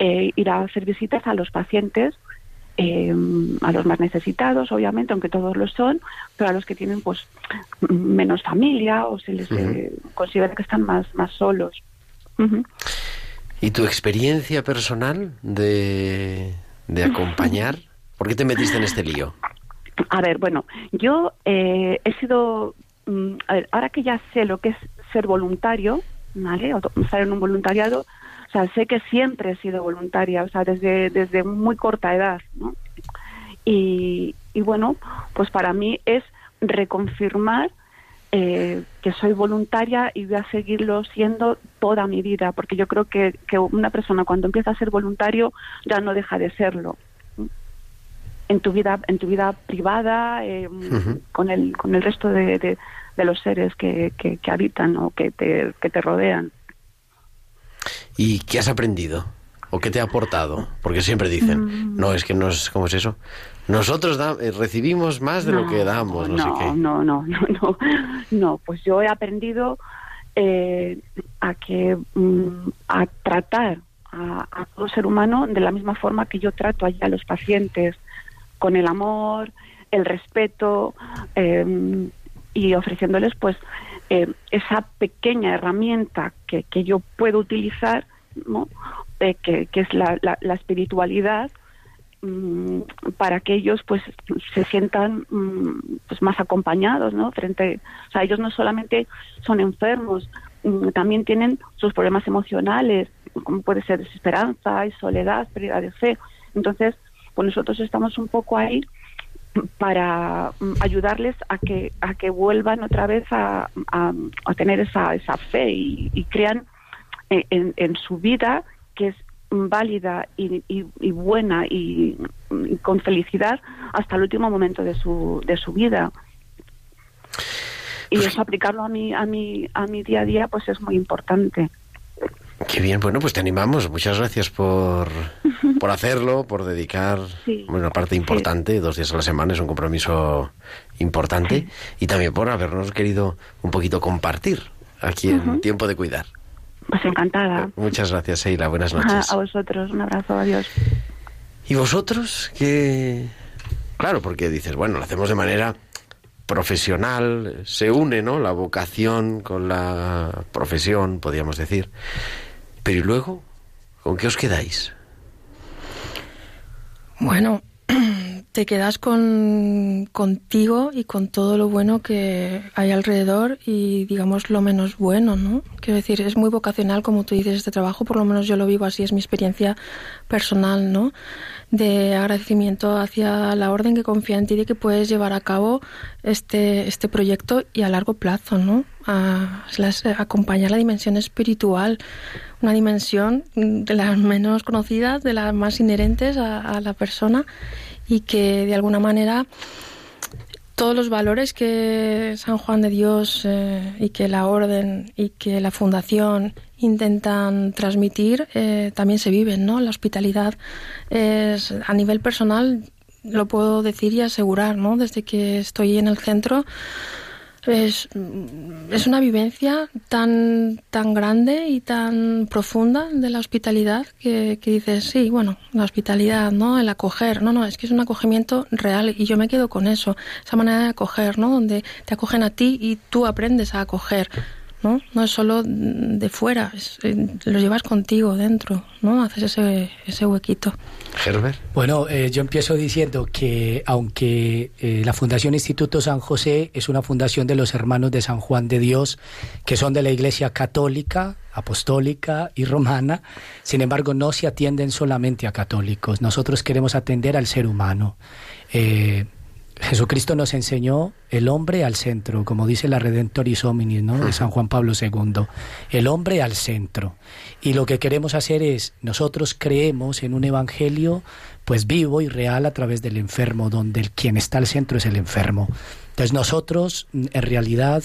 eh, ir a hacer visitas a los pacientes eh, a los más necesitados, obviamente, aunque todos lo son, pero a los que tienen pues menos familia o se les eh, considera que están más, más solos. Ujú. ¿Y tu experiencia personal de, de acompañar? ¿Por qué te metiste en este lío? A ver, bueno, yo eh, he sido, mm, a ver, ahora que ya sé lo que es ser voluntario, ¿vale? O estar en un voluntariado, O sea, sé que siempre he sido voluntaria, o sea, desde, desde muy corta edad, ¿no? Y, y bueno, pues para mí es reconfirmar eh, que soy voluntaria y voy a seguirlo siendo toda mi vida, porque yo creo que, que una persona cuando empieza a ser voluntario ya no deja de serlo. En tu vida, en tu vida privada, eh, con el con el resto de, de- de los seres que, que, que habitan o que te, que te rodean. ¿Y qué has aprendido? ¿O qué te ha aportado? Porque siempre dicen, Mm. no, es que no es, ¿cómo es eso? Nosotros da- eh, recibimos más de lo que damos, no, sé qué. No, no, no, no, no. Pues yo he aprendido eh, a que mm, a tratar a, a todo ser humano de la misma forma que yo trato allá a los pacientes, con el amor, el respeto eh, y ofreciéndoles pues eh, esa pequeña herramienta que, que yo puedo utilizar, ¿no? Eh, que, que es la, la- espiritualidad mm, para que ellos pues se sientan mm, pues más acompañados no frente o sea ellos no solamente son enfermos mm, también tienen sus problemas emocionales como puede ser desesperanza y soledad pérdida de fe entonces pues nosotros estamos un poco ahí para mm, ayudarles a que a que vuelvan otra vez a, a- a tener esa esa fe y, y crean en, en- su vida que es válida y, y- y buena y, y con felicidad hasta el último momento de su de su vida. Y eso aplicarlo a mi a mi a mi día a día pues es muy importante Qué bien, bueno, pues te animamos. Muchas gracias por, por hacerlo, por dedicar Sí. una parte importante, dos días a la semana, es un compromiso importante, y también por habernos querido un poquito compartir aquí en. Tiempo de Cuidar. pues encantada Muchas gracias, Sheila. Buenas noches. a vosotros un abrazo adiós ¿Y vosotros qué? Claro, porque dices, bueno, lo hacemos de manera profesional, se une, ¿no? La vocación con la profesión, podríamos decir. Pero ¿y luego? ¿Con qué os quedáis? Bueno, te quedas con contigo y con todo lo bueno que hay alrededor y digamos lo menos bueno, ¿no? Quiero decir, es muy vocacional como tú dices este trabajo, por lo menos yo lo vivo así, es mi experiencia personal, ¿no? De agradecimiento hacia la orden que confía en ti de que puedes llevar a cabo este este proyecto y a largo plazo, ¿no? A, acompañar la dimensión espiritual, una dimensión de las menos conocidas, de las más inherentes a, a la persona y que de alguna manera todos los valores que San Juan de Dios eh, y que la orden y que la fundación intentan transmitir eh, también se viven, ¿no? La hospitalidad es a nivel personal lo puedo decir y asegurar, ¿no? Desde que estoy en el centro es, es una vivencia tan, tan grande y tan profunda de la hospitalidad que, que dices, sí, bueno, la hospitalidad, ¿no? El acoger, no, no, es que es un acogimiento real y yo me quedo con eso, esa manera de acoger, ¿no? Donde te acogen a ti y tú aprendes a acoger, ¿no? No es solo de fuera, es, eh, lo llevas contigo dentro, ¿no? Haces ese, ese huequito. Herbert. Bueno, eh, yo empiezo diciendo que aunque eh, la Fundación Instituto San José es una fundación de los hermanos de San Juan de Dios, que son de la Iglesia Católica, Apostólica y Romana, sin embargo no se atienden solamente a católicos, nosotros queremos atender al ser humano. Eh, Jesucristo nos enseñó el hombre al centro, como dice la Redentoris Hominis, ¿no? de San Juan Pablo II. El hombre al centro. Y lo que queremos hacer es, nosotros creemos en un evangelio pues vivo y real a través del enfermo, donde el quien está al centro es el enfermo. Entonces nosotros en realidad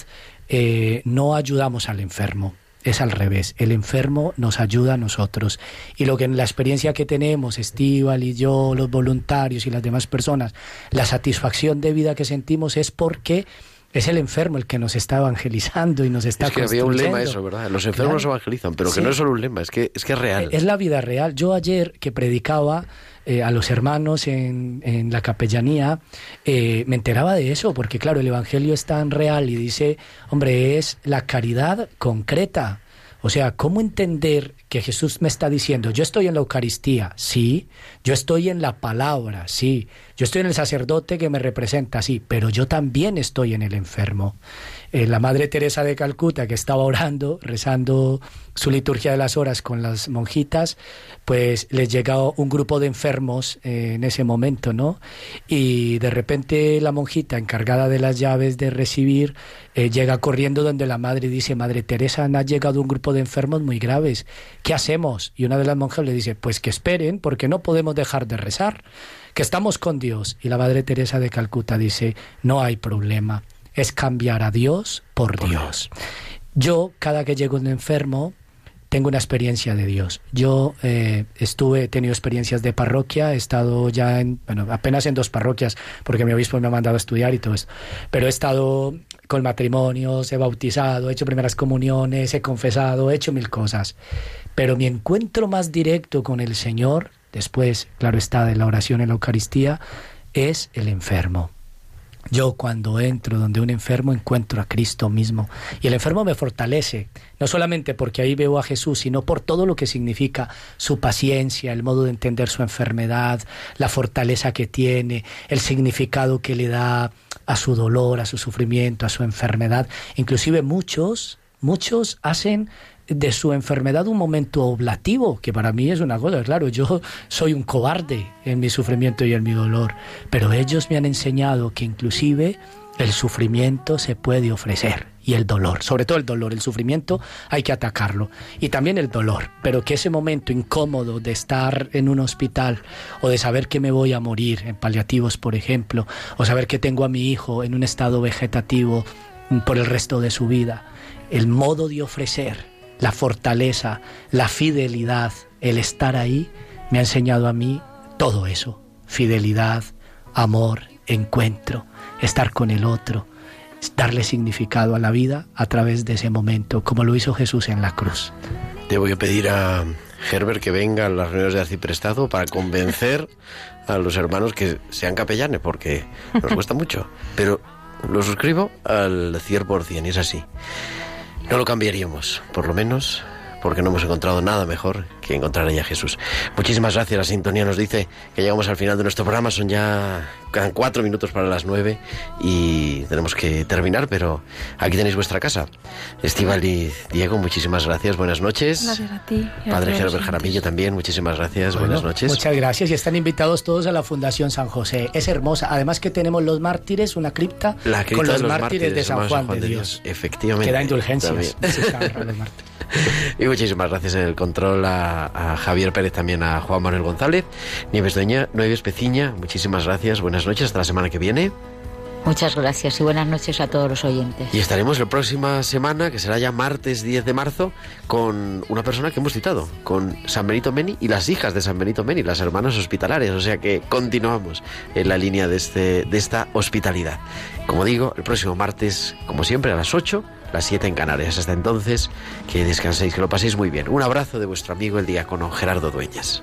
eh, no ayudamos al enfermo, es al revés. El enfermo nos ayuda a nosotros. Y lo que en la experiencia que tenemos, Estival y yo, los voluntarios y las demás personas, la satisfacción de vida que sentimos es porque es el enfermo el que nos está evangelizando y nos está Es que había un lema eso, ¿verdad? Los enfermos Claro. evangelizan, pero que Sí. no es solo un lema, es que es, que es real. Es la vida real. Yo ayer que predicaba eh, a los hermanos en, en la capellanía, eh, me enteraba de eso, porque claro, el Evangelio es tan real y dice, hombre, es la caridad concreta. O sea, ¿cómo entender que Jesús me está diciendo, yo estoy en la Eucaristía, sí, yo estoy en la palabra, sí, yo estoy en el sacerdote que me representa, sí, pero yo también estoy en el enfermo. Eh, la Madre Teresa de Calcuta, que estaba orando, rezando su liturgia de las horas con las monjitas, pues les llega un grupo de enfermos eh, en ese momento, ¿no? Y de repente la monjita encargada de las llaves de recibir eh, llega corriendo donde la madre dice, Madre Teresa, han llegado un grupo de enfermos muy graves, ¿qué hacemos? Y una de las monjas le dice, pues que esperen, porque no podemos dejar de rezar, que estamos con Dios. Y la Madre Teresa de Calcuta dice, no hay problema, es cambiar a Dios por Dios. Yo, cada que llego un enfermo, tengo una experiencia de Dios. Yo eh, estuve, he tenido experiencias de parroquia, he estado ya en, bueno, apenas en dos parroquias, porque mi obispo me ha mandado a estudiar y todo eso. Pero he estado con matrimonios, he bautizado, he hecho primeras comuniones, he confesado, he hecho mil cosas. Pero mi encuentro más directo con el Señor, después, claro está, de la oración en la Eucaristía, es el enfermo. Yo cuando entro donde un enfermo encuentro a Cristo mismo y el enfermo me fortalece, no solamente porque ahí veo a Jesús, sino por todo lo que significa su paciencia, el modo de entender su enfermedad, la fortaleza que tiene, el significado que le da a su dolor, a su sufrimiento, a su enfermedad. Inclusive muchos, muchos hacen de su enfermedad un momento oblativo, que para mí es una cosa, claro, yo soy un cobarde en mi sufrimiento y en mi dolor, pero ellos me han enseñado que inclusive el sufrimiento se puede ofrecer y el dolor, sobre todo el dolor, el sufrimiento hay que atacarlo y también el dolor, pero que ese momento incómodo de estar en un hospital o de saber que me voy a morir en paliativos, por ejemplo, o saber que tengo a mi hijo en un estado vegetativo por el resto de su vida, el modo de ofrecer la fortaleza, la fidelidad, el estar ahí, me ha enseñado a mí todo eso. Fidelidad, amor, encuentro, estar con el otro, darle significado a la vida a través de ese momento, como lo hizo Jesús en la cruz. Te voy pedir a Herbert que venga a las reuniones de arciprestado para convencer a los hermanos que sean capellanes, porque nos cuesta mucho. Pero lo suscribo al 100% y es así. No lo cambiaríamos, por lo menos, porque no hemos encontrado nada mejor que encontrar allá a Jesús. Muchísimas gracias. La sintonía nos dice que llegamos al final de nuestro programa. Son ya quedan cuatro minutos para las nueve y tenemos que terminar, pero aquí tenéis vuestra casa. Estival y Diego, muchísimas gracias. Buenas noches. Gracias a ti. a Padre Herbert Jaramillo también, muchísimas gracias. Bueno, Buenas noches. Muchas gracias y están invitados todos a la Fundación San José. Es hermosa. Además que tenemos los mártires, una cripta, La cripta con los, de los mártires, de San hermanos Juan, de Dios. Efectivamente. Que da indulgencias. También. Muchísimas gracias en el control a, a Javier Pérez, también a Juan Manuel González, Nieves Doña, Nieves Peciña, muchísimas gracias, buenas noches, hasta la semana que viene. Muchas gracias y buenas noches a todos los oyentes. Y estaremos la próxima semana, que será ya martes 10 de marzo, con una persona que hemos citado, con San Benito Meni y las hijas de San Benito Meni, las hermanas hospitalarias. O sea que continuamos en la línea de, este, de esta hospitalidad. Como digo, el próximo martes, como siempre, a las 8, las 7 en Canarias. Hasta entonces, que descanséis, que lo paséis muy bien. Un abrazo de vuestro amigo el diácono Gerardo Dueñas.